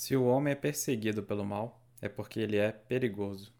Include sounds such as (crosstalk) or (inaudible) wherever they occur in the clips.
Se o homem é perseguido pelo mal, é porque ele é perigoso.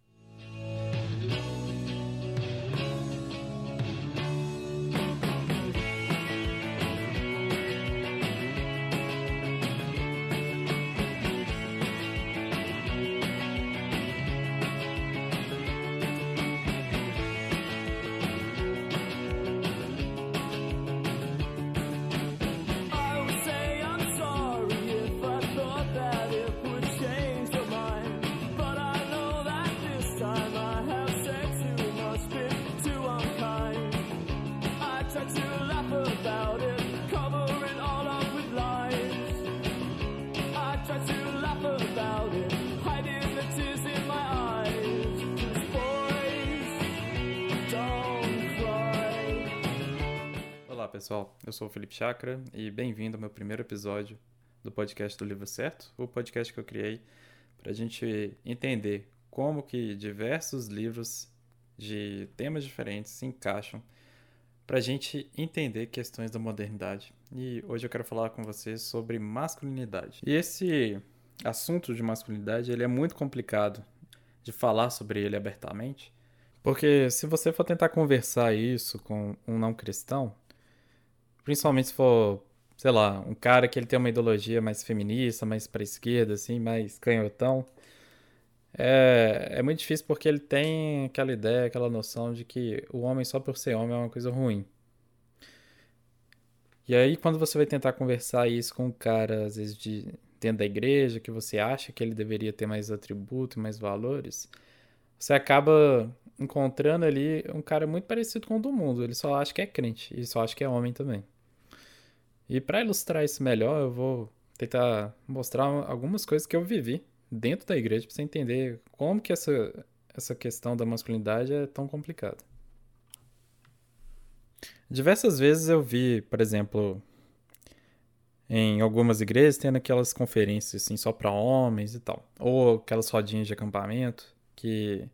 Pessoal, eu sou o Felipe Chakra e bem-vindo ao meu primeiro episódio do podcast do Livro Certo, o podcast que eu criei para a gente entender como que diversos livros de temas diferentes se encaixam para a gente entender questões da modernidade. E hoje eu quero falar com vocês sobre masculinidade. E esse assunto de masculinidade ele é muito complicado de falar sobre ele abertamente, porque se você for tentar conversar isso com um não cristão, Principalmente se for, sei lá, um cara que ele tem uma ideologia mais feminista, mais pra esquerda, assim, mais canhotão. É, é muito difícil porque ele tem aquela ideia, aquela noção de que o homem só por ser homem é uma coisa ruim. E aí, quando você vai tentar conversar isso com um cara, às vezes, de, dentro da igreja, que você acha que ele deveria ter mais atributos, mais valores, você acaba encontrando ali um cara muito parecido com o do mundo. Ele só acha que é crente e só acha que é homem também. E para ilustrar isso melhor, eu vou tentar mostrar algumas coisas que eu vivi dentro da igreja para você entender como que essa, essa questão da masculinidade é tão complicada. Diversas vezes eu vi, por exemplo, em algumas igrejas tendo aquelas conferências assim só para homens e tal, ou aquelas rodinhas de acampamento que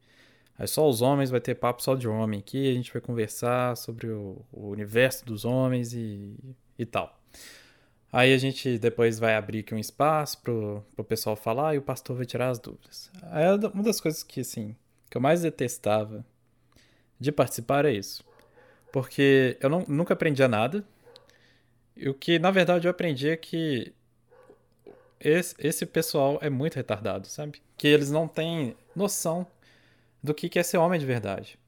Aí só os homens vai ter papo só de homem aqui, a gente vai conversar sobre o, o universo dos homens e, e tal. Aí a gente depois vai abrir aqui um espaço pro, pro pessoal falar e o pastor vai tirar as dúvidas. É uma das coisas que, assim, que eu mais detestava de participar é isso. Porque eu não, nunca aprendia nada. E o que, na verdade, eu aprendi é que esse, esse pessoal é muito retardado, sabe? Que eles não têm noção do que é ser homem de verdade.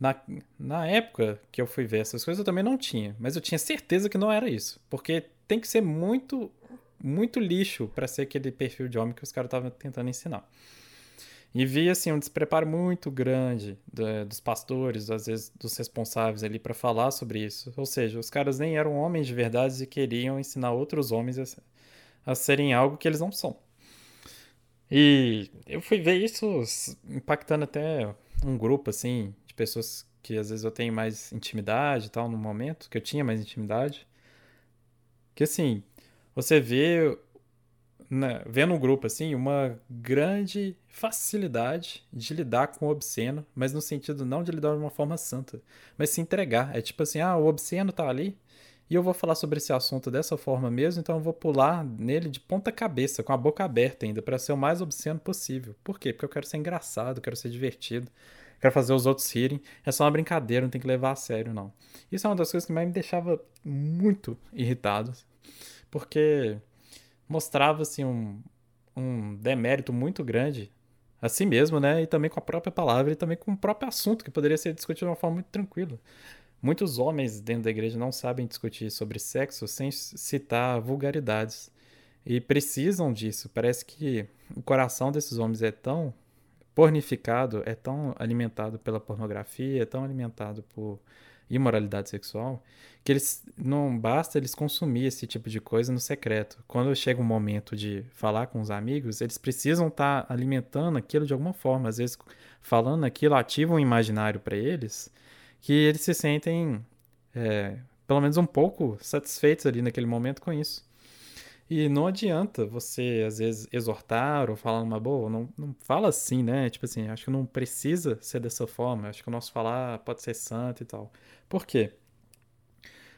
Na, na época que eu fui ver essas coisas, eu também não tinha, mas eu tinha certeza que não era isso. Porque tem que ser muito, muito lixo para ser aquele perfil de homem que os caras estavam tentando ensinar. E vi assim um despreparo muito grande do, dos pastores, às vezes dos responsáveis ali para falar sobre isso. Ou seja, os caras nem eram homens de verdade e queriam ensinar outros homens a, a serem algo que eles não são. E eu fui ver isso impactando até um grupo, assim, pessoas que às vezes eu tenho mais intimidade e tal, no momento, que eu tinha mais intimidade. Que assim, você vê, né, vê no grupo, assim, uma grande facilidade de lidar com o obsceno, mas no sentido não de lidar de uma forma santa, mas se entregar. É tipo assim, ah, o obsceno tá ali, e eu vou falar sobre esse assunto dessa forma mesmo, então eu vou pular nele de ponta cabeça, com a boca aberta ainda, para ser o mais obsceno possível. Por quê? Porque eu quero ser engraçado, quero ser divertido, quero fazer os outros rirem. É só uma brincadeira, não tem que levar a sério, não. Isso é uma das coisas que mais me deixava muito irritado, porque mostrava assim um, um demérito muito grande a si mesmo, né? E também com a própria palavra e também com o próprio assunto, que poderia ser discutido de uma forma muito tranquila. Muitos homens dentro da igreja não sabem discutir sobre sexo sem citar vulgaridades. E precisam disso. Parece que o coração desses homens é tão pornificado, é tão alimentado pela pornografia, é tão alimentado por imoralidade sexual, que eles não basta eles consumir esse tipo de coisa no secreto. Quando chega um momento de falar com os amigos, eles precisam estar tá alimentando aquilo de alguma forma. Às vezes, falando aquilo ativa um imaginário para eles que eles se sentem, é, pelo menos um pouco, satisfeitos ali naquele momento com isso. E não adianta você, às vezes, exortar ou falar numa boa, não, não fala assim, né? Tipo assim, acho que não precisa ser dessa forma, acho que o nosso falar pode ser santo e tal. Por quê?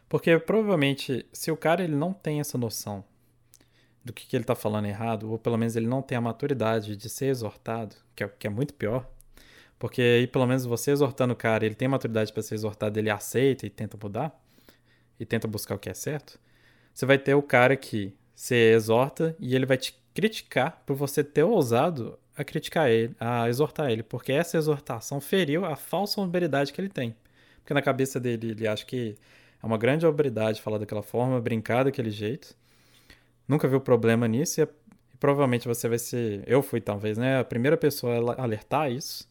Porque provavelmente, se o cara ele não tem essa noção do que, que ele está falando errado, ou pelo menos ele não tem a maturidade de ser exortado, que é, que é muito pior, porque aí pelo menos você exortando o cara, ele tem maturidade para ser exortado, ele aceita e tenta mudar, e tenta buscar o que é certo, você vai ter o cara que você exorta e ele vai te criticar por você ter ousado a criticar ele, a exortar ele, porque essa exortação feriu a falsa hombridade que ele tem. Porque na cabeça dele ele acha que é uma grande hombridade falar daquela forma, brincar daquele jeito. Nunca viu problema nisso e, e provavelmente você vai ser, eu fui talvez, né, a primeira pessoa a alertar isso.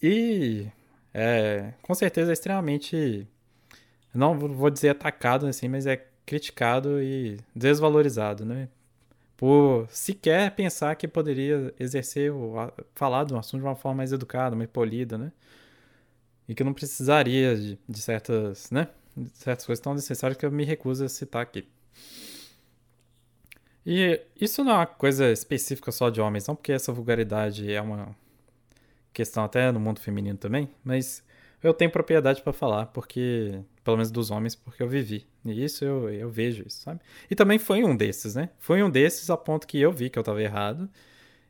E é, com certeza é extremamente não vou dizer atacado assim, mas é criticado e desvalorizado, né? Por sequer pensar que poderia exercer ou falar de um assunto de uma forma mais educada, mais polida, né? E que não precisaria de, de certas, né? De certas coisas tão necessárias que eu me recuso a citar aqui. E isso não é uma coisa específica só de homens, não, porque essa vulgaridade é uma questão até no mundo feminino também, mas eu tenho propriedade para falar, porque pelo menos dos homens, porque eu vivi. E isso eu, eu vejo isso, sabe? E também foi um desses, né? Foi um desses a ponto que eu vi que eu estava errado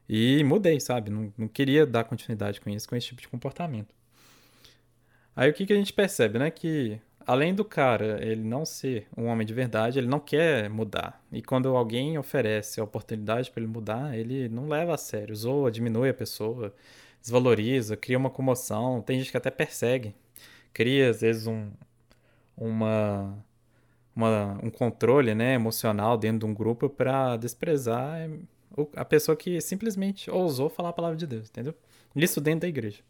e mudei, sabe? Não, não queria dar continuidade com isso, com esse tipo de comportamento. Aí o que, que a gente percebe, né? Que além do cara ele não ser um homem de verdade, ele não quer mudar. E quando alguém oferece a oportunidade para ele mudar, ele não leva a sério, zoa, diminui a pessoa, desvaloriza, cria uma comoção. Tem gente que até persegue, cria às vezes um, uma, uma, um controle né, emocional dentro de um grupo para desprezar a pessoa que simplesmente ousou falar a palavra de Deus, entendeu? Isso dentro da igreja.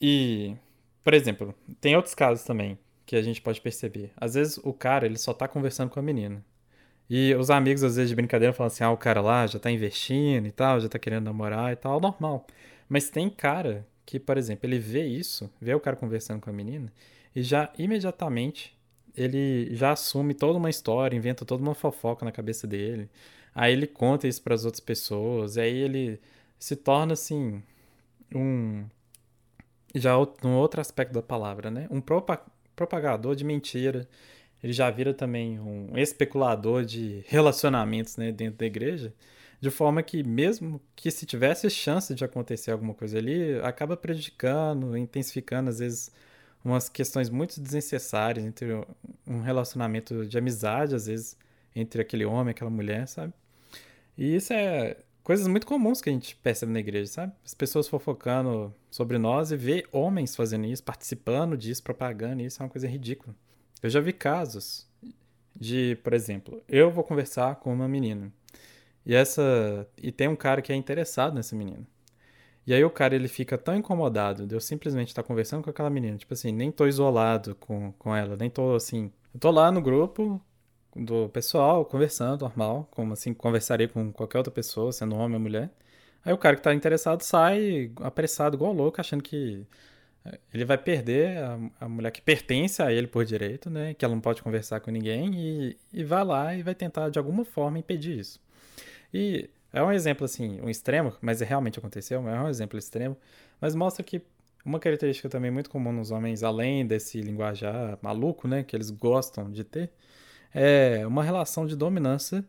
E, por exemplo, tem outros casos também que a gente pode perceber. Às vezes o cara ele só tá conversando com a menina. E os amigos, às vezes, de brincadeira, falam assim: ah, o cara lá já tá investindo e tal, já tá querendo namorar e tal, normal. Mas tem cara que, por exemplo, ele vê isso, vê o cara conversando com a menina, e já imediatamente ele já assume toda uma história, inventa toda uma fofoca na cabeça dele. Aí ele conta isso para as outras pessoas, e aí ele se torna assim um já um outro aspecto da palavra, né? Um propagador de mentira. Ele já vira também um especulador de relacionamentos, né, dentro da igreja, de forma que mesmo que se tivesse chance de acontecer alguma coisa ali, acaba prejudicando, intensificando às vezes umas questões muito desnecessárias entre um relacionamento de amizade, às vezes, entre aquele homem e aquela mulher, sabe? E isso é coisas muito comuns que a gente percebe na igreja, sabe? As pessoas fofocando sobre nós e ver homens fazendo isso, participando disso, propagando isso, é uma coisa ridícula. Eu já vi casos de, por exemplo, eu vou conversar com uma menina e essa e tem um cara que é interessado nessa menina. E aí o cara ele fica tão incomodado de eu simplesmente estar conversando com aquela menina, tipo assim, nem tô isolado com, com ela, nem tô assim. Eu tô lá no grupo do pessoal conversando normal, como assim conversaria com qualquer outra pessoa, sendo homem ou mulher. Aí o cara que tá interessado sai apressado igual louco, achando que eh, ele vai perder a, a mulher que pertence a ele por direito, né? Que ela não pode conversar com ninguém e, e vai lá e vai tentar de alguma forma impedir isso. E é um exemplo, assim, um extremo, mas realmente aconteceu, é um exemplo extremo, mas mostra que uma característica também muito comum nos homens, além desse linguajar maluco, né, que eles gostam de ter, é uma relação de dominância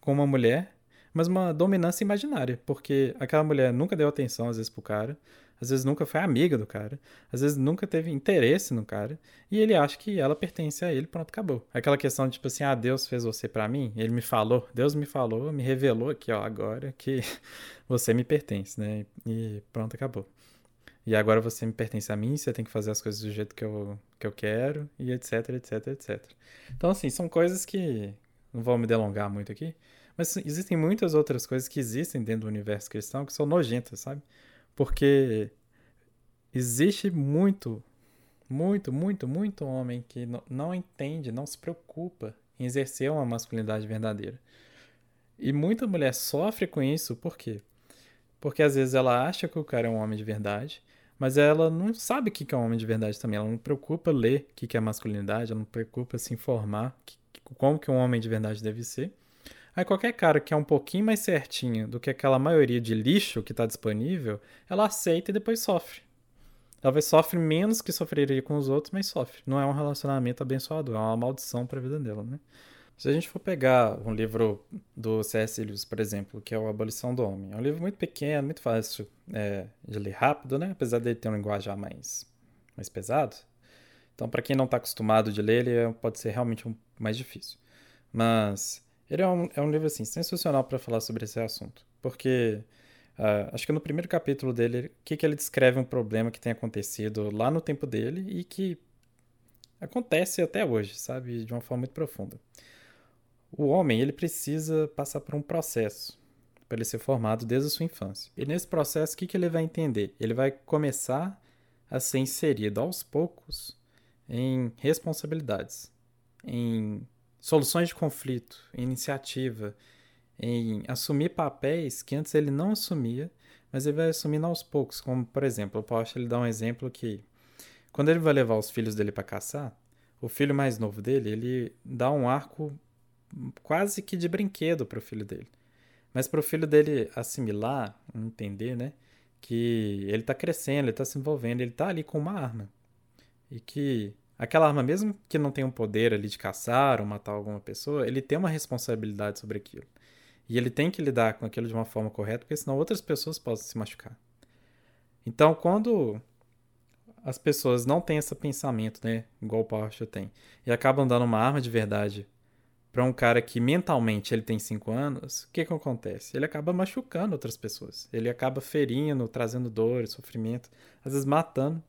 com uma mulher, mas uma dominância imaginária, porque aquela mulher nunca deu atenção, às vezes, pro cara, às vezes nunca foi amiga do cara, às vezes nunca teve interesse no cara, e ele acha que ela pertence a ele, pronto, acabou. Aquela questão de tipo assim, ah, Deus fez você para mim, ele me falou, Deus me falou, me revelou aqui, ó, agora que (laughs) você me pertence, né? E pronto, acabou. E agora você me pertence a mim, você tem que fazer as coisas do jeito que eu, que eu quero, e etc, etc, etc. Então, assim, são coisas que não vou me delongar muito aqui, mas existem muitas outras coisas que existem dentro do universo cristão que são nojentas, sabe? Porque existe muito, muito, muito, muito homem que não entende, não se preocupa em exercer uma masculinidade verdadeira. E muita mulher sofre com isso, por quê? Porque às vezes ela acha que o cara é um homem de verdade, mas ela não sabe o que é um homem de verdade também. Ela não preocupa ler o que é masculinidade, ela não preocupa se informar como que um homem de verdade deve ser. Aí qualquer cara que é um pouquinho mais certinho do que aquela maioria de lixo que está disponível, ela aceita e depois sofre. Talvez sofre menos que sofreria com os outros, mas sofre. Não é um relacionamento abençoador, é uma maldição para a vida dela, né? Se a gente for pegar um livro do C.S. Lewis, por exemplo, que é o Abolição do Homem, é um livro muito pequeno, muito fácil é, de ler rápido, né? Apesar dele ter um linguajar mais, mais pesado. Então, para quem não está acostumado de ler, ele é, pode ser realmente um, mais difícil. Mas ele é um, é um livro assim, sensacional para falar sobre esse assunto. Porque uh, acho que no primeiro capítulo dele, o que, que ele descreve um problema que tem acontecido lá no tempo dele e que acontece até hoje, sabe? De uma forma muito profunda. O homem, ele precisa passar por um processo para ele ser formado desde a sua infância. E nesse processo, o que, que ele vai entender? Ele vai começar a ser inserido aos poucos em responsabilidades, em soluções de conflito, em iniciativa, em assumir papéis que antes ele não assumia, mas ele vai assumindo aos poucos. Como, por exemplo, eu posso lhe dar um exemplo que, quando ele vai levar os filhos dele para caçar, o filho mais novo dele, ele dá um arco quase que de brinquedo para o filho dele. Mas para o filho dele assimilar, entender, né, que ele está crescendo, ele está se envolvendo, ele está ali com uma arma. E que aquela arma, mesmo que não tenha um poder ali de caçar ou matar alguma pessoa, ele tem uma responsabilidade sobre aquilo. E ele tem que lidar com aquilo de uma forma correta, porque senão outras pessoas podem se machucar. Então, quando as pessoas não têm esse pensamento, né, igual o Porsche tem, e acabam dando uma arma de verdade para um cara que mentalmente ele tem 5 anos, o que que acontece? Ele acaba machucando outras pessoas. Ele acaba ferindo, trazendo dor, sofrimento, às vezes matando.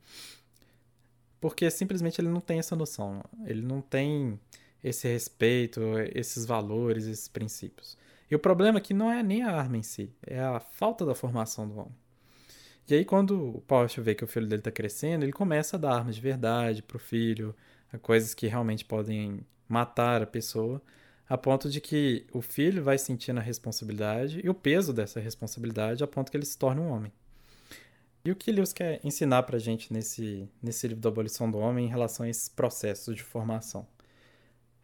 Porque simplesmente ele não tem essa noção. Ele não tem esse respeito, esses valores, esses princípios. E o problema aqui não é nem a arma em si, é a falta da formação do homem. E aí, quando o Porsche vê que o filho dele está crescendo, ele começa a dar armas de verdade para o filho, coisas que realmente podem matar a pessoa, a ponto de que o filho vai sentindo a responsabilidade e o peso dessa responsabilidade a ponto que ele se torne um homem. E o que Lewis quer ensinar para a gente nesse, nesse livro da Abolição do Homem em relação a esses processos de formação?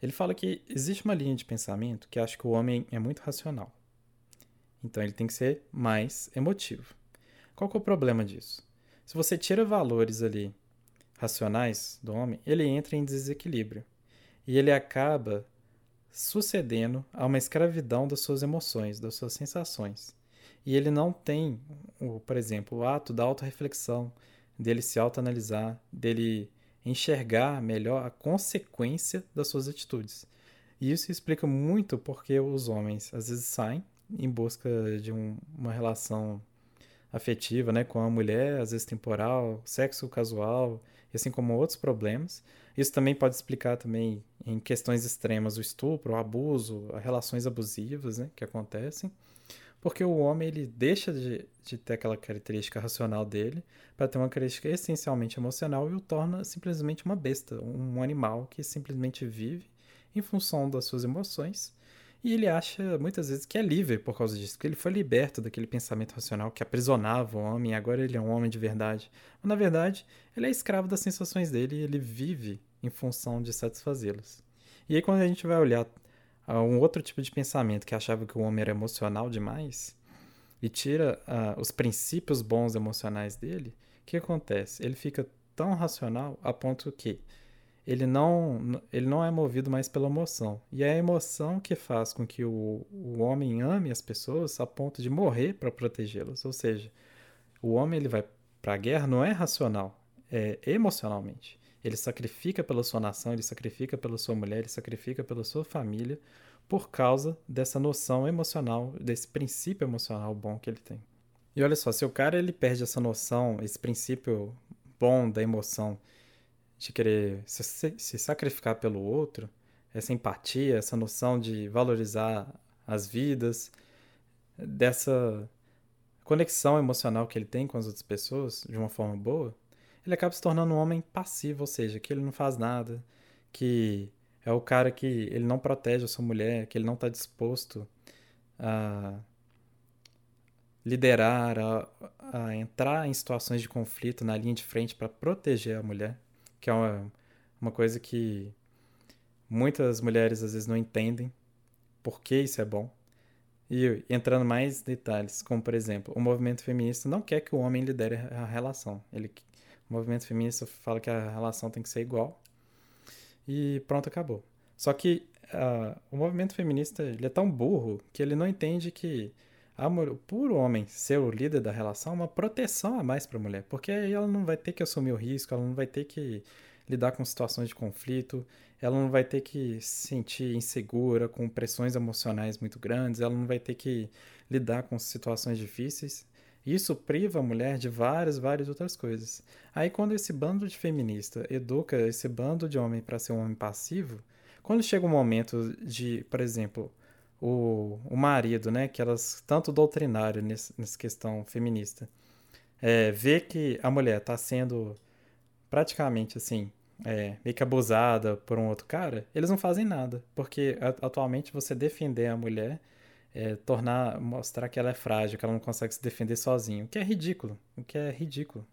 Ele fala que existe uma linha de pensamento que acha que o homem é muito racional. Então ele tem que ser mais emotivo. Qual que é o problema disso? Se você tira valores ali racionais do homem, ele entra em desequilíbrio. E ele acaba sucedendo a uma escravidão das suas emoções, das suas sensações. E ele não tem, por exemplo, o ato da autorreflexão, dele se autoanalisar, dele enxergar melhor a consequência das suas atitudes. E isso explica muito porque os homens às vezes saem em busca de um, uma relação afetiva né, com a mulher, às vezes temporal, sexo casual, assim como outros problemas. Isso também pode explicar também em questões extremas o estupro, o abuso, as relações abusivas né, que acontecem porque o homem ele deixa de, de ter aquela característica racional dele para ter uma característica essencialmente emocional e o torna simplesmente uma besta, um animal que simplesmente vive em função das suas emoções. E ele acha muitas vezes que é livre por causa disso, que ele foi liberto daquele pensamento racional que aprisionava o homem, agora ele é um homem de verdade. Mas na verdade, ele é escravo das sensações dele e ele vive em função de satisfazê-las. E aí, quando a gente vai olhar um outro tipo de pensamento que achava que o homem era emocional demais e tira uh, os princípios bons emocionais dele, o que acontece? Ele fica tão racional a ponto que ele não, ele não é movido mais pela emoção. E é a emoção que faz com que o, o homem ame as pessoas a ponto de morrer para protegê-las. Ou seja, o homem ele vai para a guerra não é racional, é emocionalmente. Ele sacrifica pela sua nação, ele sacrifica pela sua mulher, ele sacrifica pela sua família por causa dessa noção emocional, desse princípio emocional bom que ele tem. E olha só, se o cara ele perde essa noção, esse princípio bom da emoção de querer se, se sacrificar pelo outro, essa empatia, essa noção de valorizar as vidas, dessa conexão emocional que ele tem com as outras pessoas de uma forma boa, ele acaba se tornando um homem passivo, ou seja, que ele não faz nada, que é o cara que ele não protege a sua mulher, que ele não está disposto a liderar, a, a, entrar em situações de conflito na linha de frente para proteger a mulher, que é uma, uma coisa que muitas mulheres às vezes não entendem por que isso é bom. E entrando mais detalhes, como por exemplo, o movimento feminista não quer que o homem lidere a relação. Ele o movimento feminista fala que a relação tem que ser igual. E pronto, acabou. Só que uh, o movimento feminista ele é tão burro que ele não entende que por o homem ser o líder da relação é uma proteção a mais para a mulher, porque aí ela não vai ter que assumir o risco, ela não vai ter que lidar com situações de conflito, ela não vai ter que se sentir insegura com pressões emocionais muito grandes, ela não vai ter que lidar com situações difíceis. Isso priva a mulher de várias, várias outras coisas. Aí quando esse bando de feminista educa esse bando de homem para ser um homem passivo, quando chega o um momento de, por exemplo, o, o marido, né, que elas tanto doutrinário nesse, nessa questão feminista, é, vê que a mulher está sendo praticamente assim, é, meio que abusada por um outro cara, eles não fazem nada. Porque atualmente você defender a mulher é tornar, mostrar que ela é frágil, que ela não consegue se defender sozinha. O que é ridículo. O que é ridículo.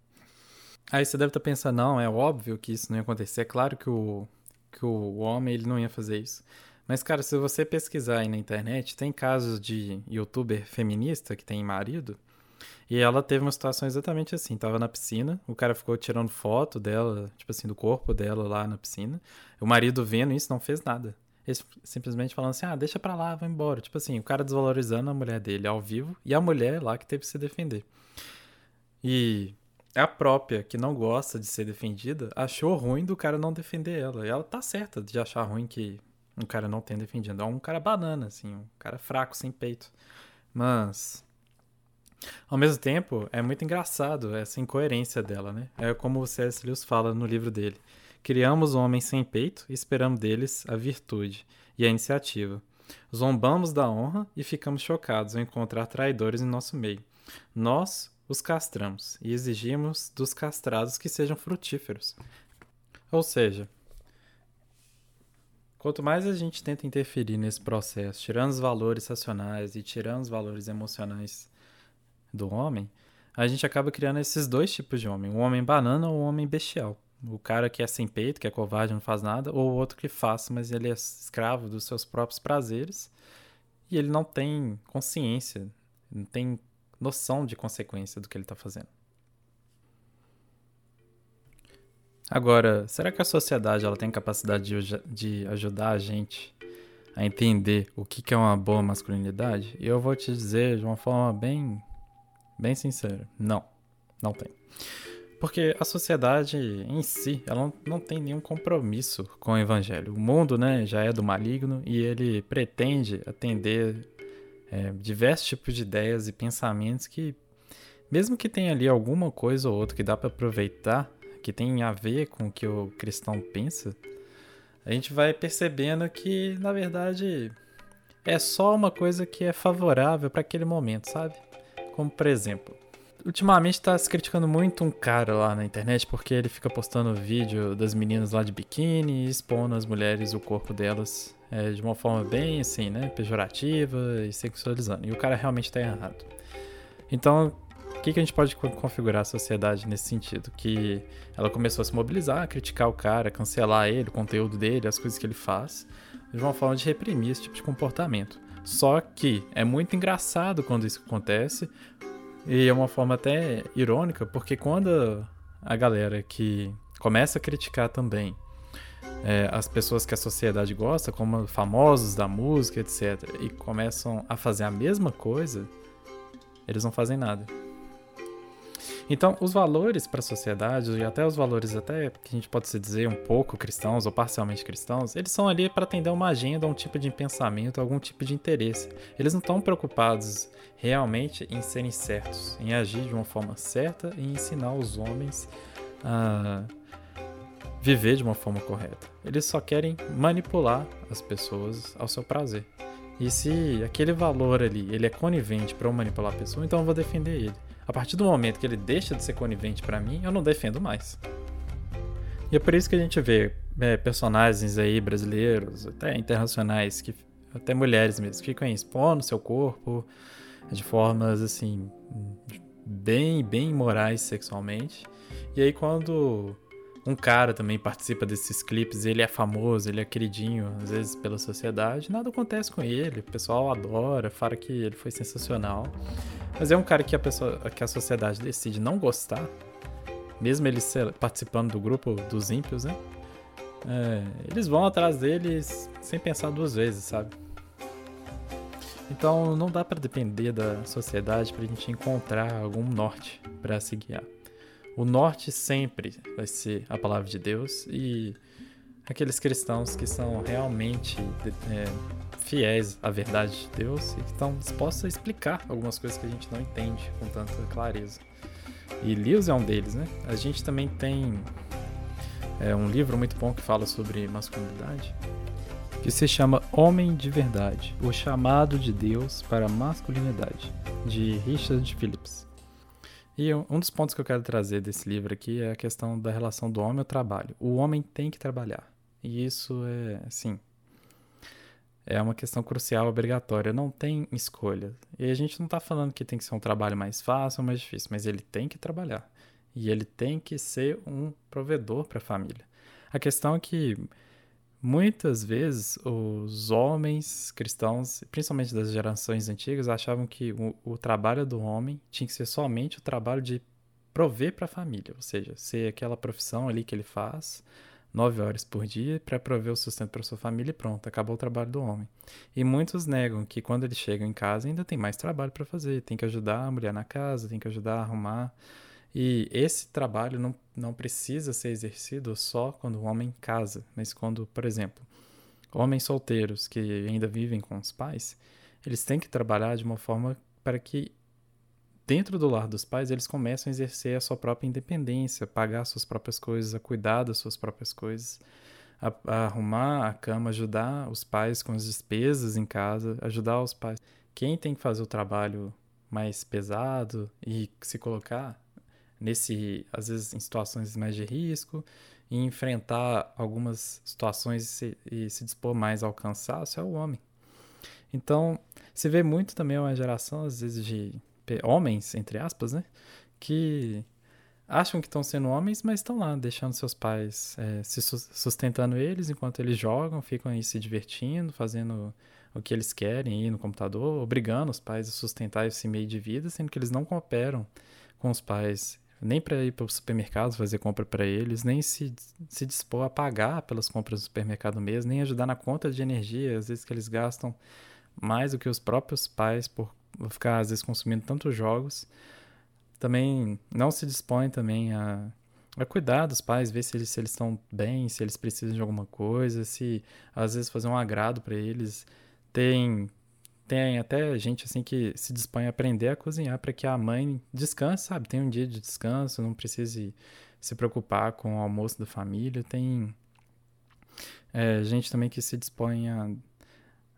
Aí você deve estar pensando, não, é óbvio que isso não ia acontecer. É claro que o, que o homem ele não ia fazer isso. Mas, cara, se você pesquisar aí na internet, tem casos de youtuber feminista que tem marido e ela teve uma situação exatamente assim. Tava na piscina, o cara ficou tirando foto dela, tipo assim, do corpo dela lá na piscina. O marido vendo isso não fez nada. Ele simplesmente falando assim: ah, deixa pra lá, vai embora. Tipo assim, o cara desvalorizando a mulher dele ao vivo e a mulher lá que teve que se defender. E a própria, que não gosta de ser defendida, achou ruim do cara não defender ela. E ela tá certa de achar ruim que um cara não tenha defendido. É um cara banana, assim, um cara fraco, sem peito. Mas ao mesmo tempo, é muito engraçado essa incoerência dela, né? É como o C.S. Lewis fala no livro dele. Criamos homens sem peito e esperamos deles a virtude e a iniciativa. Zombamos da honra e ficamos chocados ao encontrar traidores em nosso meio. Nós os castramos e exigimos dos castrados que sejam frutíferos. Ou seja, quanto mais a gente tenta interferir nesse processo, tirando os valores racionais e tirando os valores emocionais do homem, a gente acaba criando esses dois tipos de homem: o homem banana ou o homem bestial. O cara que é sem peito, que é covarde, não faz nada, ou o outro que faz, mas ele é escravo dos seus próprios prazeres e ele não tem consciência, não tem noção de consequência do que ele está fazendo. Agora, será que a sociedade ela tem capacidade de, de ajudar a gente a entender o que, que é uma boa masculinidade? E eu vou te dizer de uma forma bem Bem sincero, não. Não tem. Porque a sociedade em si, ela não, tem nenhum compromisso com o evangelho. O mundo, né, já é do maligno e ele pretende atender é, diversos tipos de ideias e pensamentos que, mesmo que tenha ali alguma coisa ou outra que dá para aproveitar, que tem a ver com o que o cristão pensa, a gente vai percebendo que, na verdade, é só uma coisa que é favorável para aquele momento, sabe? Como por exemplo, ultimamente tá se criticando muito um cara lá na internet porque ele fica postando vídeo das meninas lá de biquíni expondo as mulheres o corpo delas é, de uma forma bem assim, né, pejorativa e sexualizando. E o cara realmente tá errado. Então, o que, que a gente pode configurar a sociedade nesse sentido? Que ela começou a se mobilizar, a criticar o cara, cancelar ele, o conteúdo dele, as coisas que ele faz, de uma forma de reprimir esse tipo de comportamento. Só que é muito engraçado quando isso acontece. E é uma forma até irônica, porque quando a galera que começa a criticar também é, as pessoas que a sociedade gosta, como famosos da música, etc., e começam a fazer a mesma coisa, eles não fazem nada. Então, os valores para a sociedade, e até os valores até que a gente pode se dizer um pouco cristãos ou parcialmente cristãos, eles são ali para atender uma agenda, um tipo de pensamento, algum tipo de interesse. Eles não estão preocupados realmente em serem certos, em agir de uma forma certa e ensinar os homens a viver de uma forma correta. Eles só querem manipular as pessoas ao seu prazer. E se aquele valor ali ele é conivente para manipular a pessoa, então eu vou defender ele. A partir do momento que ele deixa de ser conivente para mim, eu não defendo mais. E é por isso que a gente vê é, personagens aí brasileiros, até internacionais, que até mulheres mesmo, que ficam expondo seu corpo de formas assim bem bem imorais sexualmente. E aí quando um cara também participa desses clipes, ele é famoso, ele é queridinho, às vezes pela sociedade, nada acontece com ele, o pessoal adora, fala que ele foi sensacional. Mas é um cara que a pessoa, que a sociedade decide não gostar, mesmo ele participando do grupo dos ímpios, né? é, eles vão atrás deles sem pensar duas vezes, sabe? Então não dá para depender da sociedade para a gente encontrar algum norte para se guiar. O norte sempre vai ser a palavra de Deus e aqueles cristãos que são realmente é, fiéis à verdade de Deus e que estão dispostos a explicar algumas coisas que a gente não entende com tanta clareza. E Lewis é um deles, né? A gente também tem é, um livro muito bom que fala sobre masculinidade, que se chama Homem de Verdade: O Chamado de Deus para a Masculinidade, de Richard Phillips. E um dos pontos que eu quero trazer desse livro aqui é a questão da relação do homem ao trabalho. O homem tem que trabalhar. E isso é, assim, é uma questão crucial, obrigatória. Não tem escolha. E a gente não está falando que tem que ser um trabalho mais fácil ou mais difícil, mas ele tem que trabalhar. E ele tem que ser um provedor para a família. A questão é que muitas vezes os homens cristãos, principalmente das gerações antigas, achavam que o, o trabalho do homem tinha que ser somente o trabalho de prover para a família, ou seja, ser aquela profissão ali que ele faz nove horas por dia para prover o sustento para sua família e pronto, acabou o trabalho do homem. E muitos negam que quando eles chegam em casa ainda tem mais trabalho para fazer, tem que ajudar a mulher na casa, tem que ajudar a arrumar. E esse trabalho não, não precisa ser exercido só quando o homem casa, mas quando, por exemplo, homens solteiros que ainda vivem com os pais, eles têm que trabalhar de uma forma para que dentro do lar dos pais, eles começam a exercer a sua própria independência, pagar suas próprias coisas, a cuidar das suas próprias coisas, a, a, arrumar a cama, ajudar os pais com as despesas em casa, ajudar os pais. Quem tem que fazer o trabalho mais pesado e se colocar nesse, às vezes, em situações mais de risco e enfrentar algumas situações e se, e se dispor mais ao cansaço é o homem. Então, se vê muito também uma geração, às vezes, de homens, entre aspas, né? Que acham que estão sendo homens, mas estão lá, deixando seus pais é, se sustentando eles enquanto eles jogam, ficam aí se divertindo, fazendo o que eles querem aí no computador, obrigando os pais a sustentar esse meio de vida, sendo que eles não cooperam com os pais nem para ir para o supermercado fazer compra para eles, nem se, se dispor a pagar pelas compras do supermercado mesmo, nem ajudar na conta de energia, às vezes que eles gastam mais do que os próprios pais por ficar às vezes consumindo tantos jogos. Também não se dispõe também a, a cuidar dos pais, ver se eles se eles estão bem, se eles precisam de alguma coisa, se às vezes fazer um agrado para eles. Tem tem até gente assim que se dispõe a aprender a cozinhar para que a mãe descanse, sabe? Tem um dia de descanso, não precise se preocupar com o almoço da família. Tem é, gente também que se dispõe a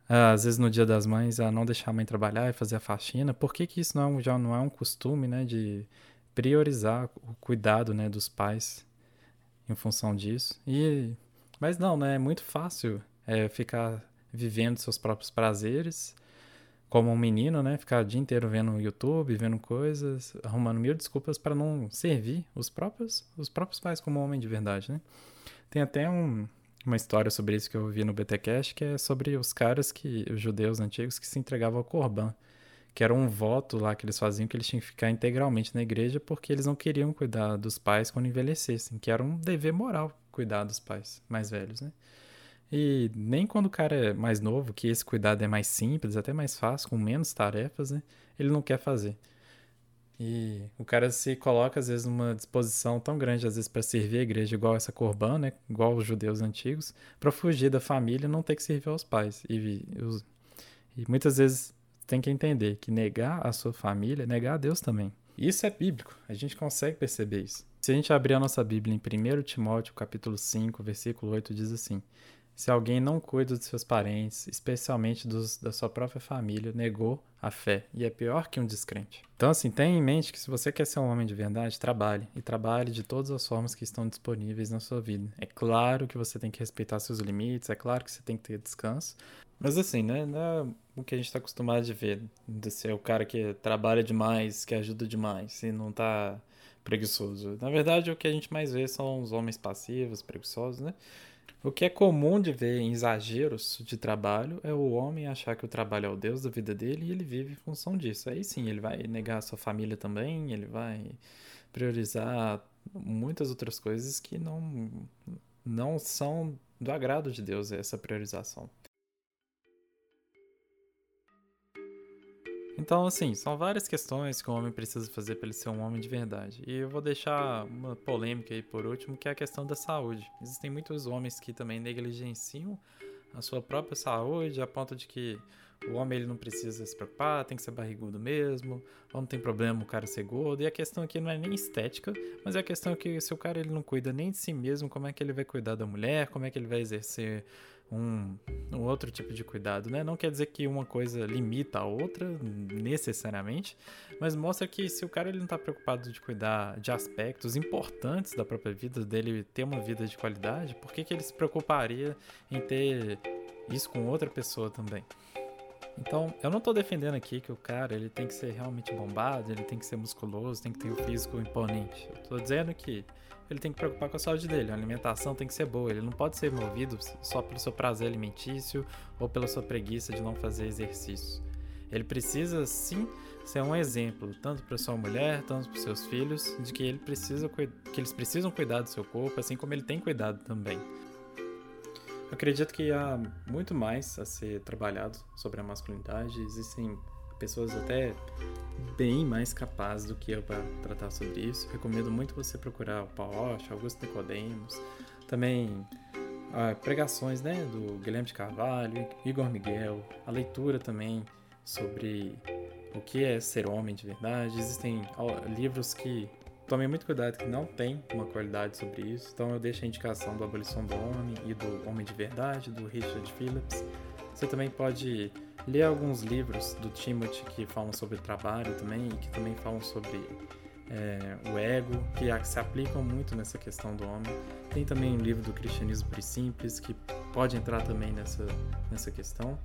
ah, às vezes no Dia das Mães, a não deixar a mãe trabalhar e fazer a faxina. Por que, que isso não, é já não é um costume, né, de priorizar o cuidado, né, dos pais em função disso? E mas não, né, é muito fácil é, ficar vivendo seus próprios prazeres como um menino, né, ficar o dia inteiro vendo YouTube, vendo coisas, arrumando mil desculpas para não servir os próprios os próprios pais como homem de verdade, né? Tem até um uma história sobre isso que eu vi no BTcast, que é sobre os caras que os judeus antigos que se entregavam ao Corban, que era um voto lá que eles faziam que eles tinham que ficar integralmente na igreja porque eles não queriam cuidar dos pais quando envelhecessem, que era um dever moral cuidar dos pais mais velhos, né? E nem quando o cara é mais novo, que esse cuidado é mais simples, até mais fácil, com menos tarefas, né? Ele não quer fazer. E o cara se coloca, às vezes, numa disposição tão grande, às vezes, para servir a igreja, igual essa Corban, né? Igual os judeus antigos, para fugir da família e não ter que servir aos pais. E, os, e muitas vezes tem que entender que negar a sua família é negar a Deus também. Isso é bíblico, a gente consegue perceber isso. Se a gente abrir a nossa Bíblia em 1 Timóteo, capítulo 5, versículo 8, diz assim: se alguém não cuida dos seus parentes, especialmente dos da sua própria família, negou a fé e é pior que um descrente. Então, assim, tenha em mente que se você quer ser um homem de verdade, trabalhe e trabalhe de todas as formas que estão disponíveis na sua vida. É claro que você tem que respeitar seus limites, é claro que você tem que ter descanso, mas assim, né, não é o que a gente está acostumado de ver, de ser o cara que trabalha demais, que ajuda demais e não tá preguiçoso. Na verdade, o que a gente mais vê são os homens passivos, preguiçosos, né? O que é comum de ver em exageros de trabalho é o homem achar que o trabalho é o Deus da vida dele e ele vive em função disso. Aí sim, ele vai negar a sua família também, ele vai priorizar muitas outras coisas que não não são do agrado de Deus essa priorização. Então, assim, são várias questões que o homem precisa fazer para ele ser um homem de verdade. E eu vou deixar uma polêmica aí por último, que é a questão da saúde. Existem muitos homens que também negligenciam a sua própria saúde, a ponto de que o homem ele não precisa se preocupar, tem que ser barrigudo mesmo, ou não tem problema o cara ser gordo. E a questão aqui não é nem estética, mas é a questão que se o cara ele não cuida nem de si mesmo, como é que ele vai cuidar da mulher, como é que ele vai exercer um, um outro tipo de cuidado, né? Não quer dizer que uma coisa limita a outra necessariamente, mas mostra que se o cara ele não está preocupado de cuidar de aspectos importantes da própria vida dele, ter uma vida de qualidade, por que, que ele se preocuparia em ter isso com outra pessoa também? Então, eu não estou defendendo aqui que o cara ele tem que ser realmente bombado, ele tem que ser musculoso, tem que ter o um físico imponente. Eu tô dizendo que ele tem que preocupar com a saúde dele. A alimentação tem que ser boa. Ele não pode ser movido só pelo seu prazer alimentício ou pela sua preguiça de não fazer exercício. Ele precisa sim ser um exemplo, tanto para sua mulher, tanto para seus filhos, de que, ele precisa, que eles precisam cuidar do seu corpo, assim como ele tem cuidado também. Acredito que há muito mais a ser trabalhado sobre a masculinidade. Existem pessoas até bem mais capazes do que eu para tratar sobre isso. Recomendo muito você procurar o Paul Rocha, Augusto Nicodemos, também ah, pregações né, do Guilherme de Carvalho, Igor Miguel, a leitura também sobre o que é ser homem de verdade. Existem livros que tomem muito cuidado que não tem uma qualidade sobre isso, então eu deixo a indicação do Abolição do Homem e do Homem de Verdade, do Richard Phillips. Você também pode ler alguns livros do Timothy que falam sobre trabalho também e que também falam sobre é, o ego, que se aplicam muito nessa questão do homem. Tem também um livro do Cristianismo por Simples que pode entrar também nessa, nessa questão.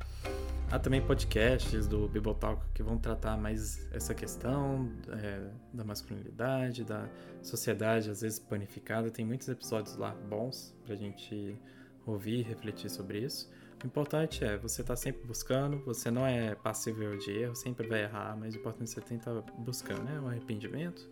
Há também podcasts do Bibotalk que vão tratar mais essa questão é, da masculinidade, da sociedade às vezes panificada. Tem muitos episódios lá bons pra gente ouvir e refletir sobre isso. O importante é você estar tá sempre buscando, você não é passível de erro, sempre vai errar, mas o importante é você tentar buscando, né? O arrependimento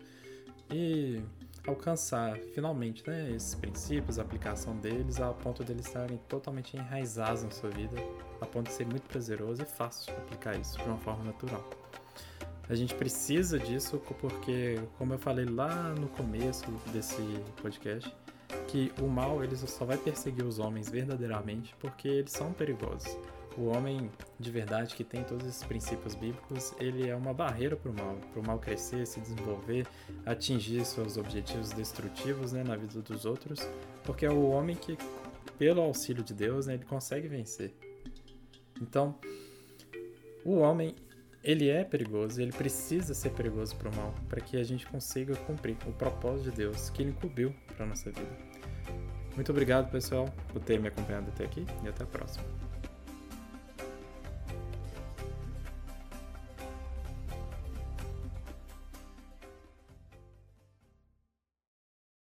e alcançar finalmente né, esses princípios, a aplicação deles, a ponto deles estarem totalmente enraizados na sua vida, a ponto de ser muito prazeroso e fácil aplicar isso de uma forma natural. A gente precisa disso porque, como eu falei lá no começo desse podcast, que o mal ele só vai perseguir os homens verdadeiramente porque eles são perigosos. O homem de verdade que tem todos esses princípios bíblicos, ele é uma barreira para o mal, para o mal crescer, se desenvolver, atingir seus objetivos destrutivos né, na vida dos outros, porque é o homem que, pelo auxílio de Deus, né, ele consegue vencer. Então, o homem ele é perigoso, ele precisa ser perigoso para o mal, para que a gente consiga cumprir o propósito de Deus que ele incumbiu para nossa vida. Muito obrigado, pessoal, por ter me acompanhado até aqui e até a próxima.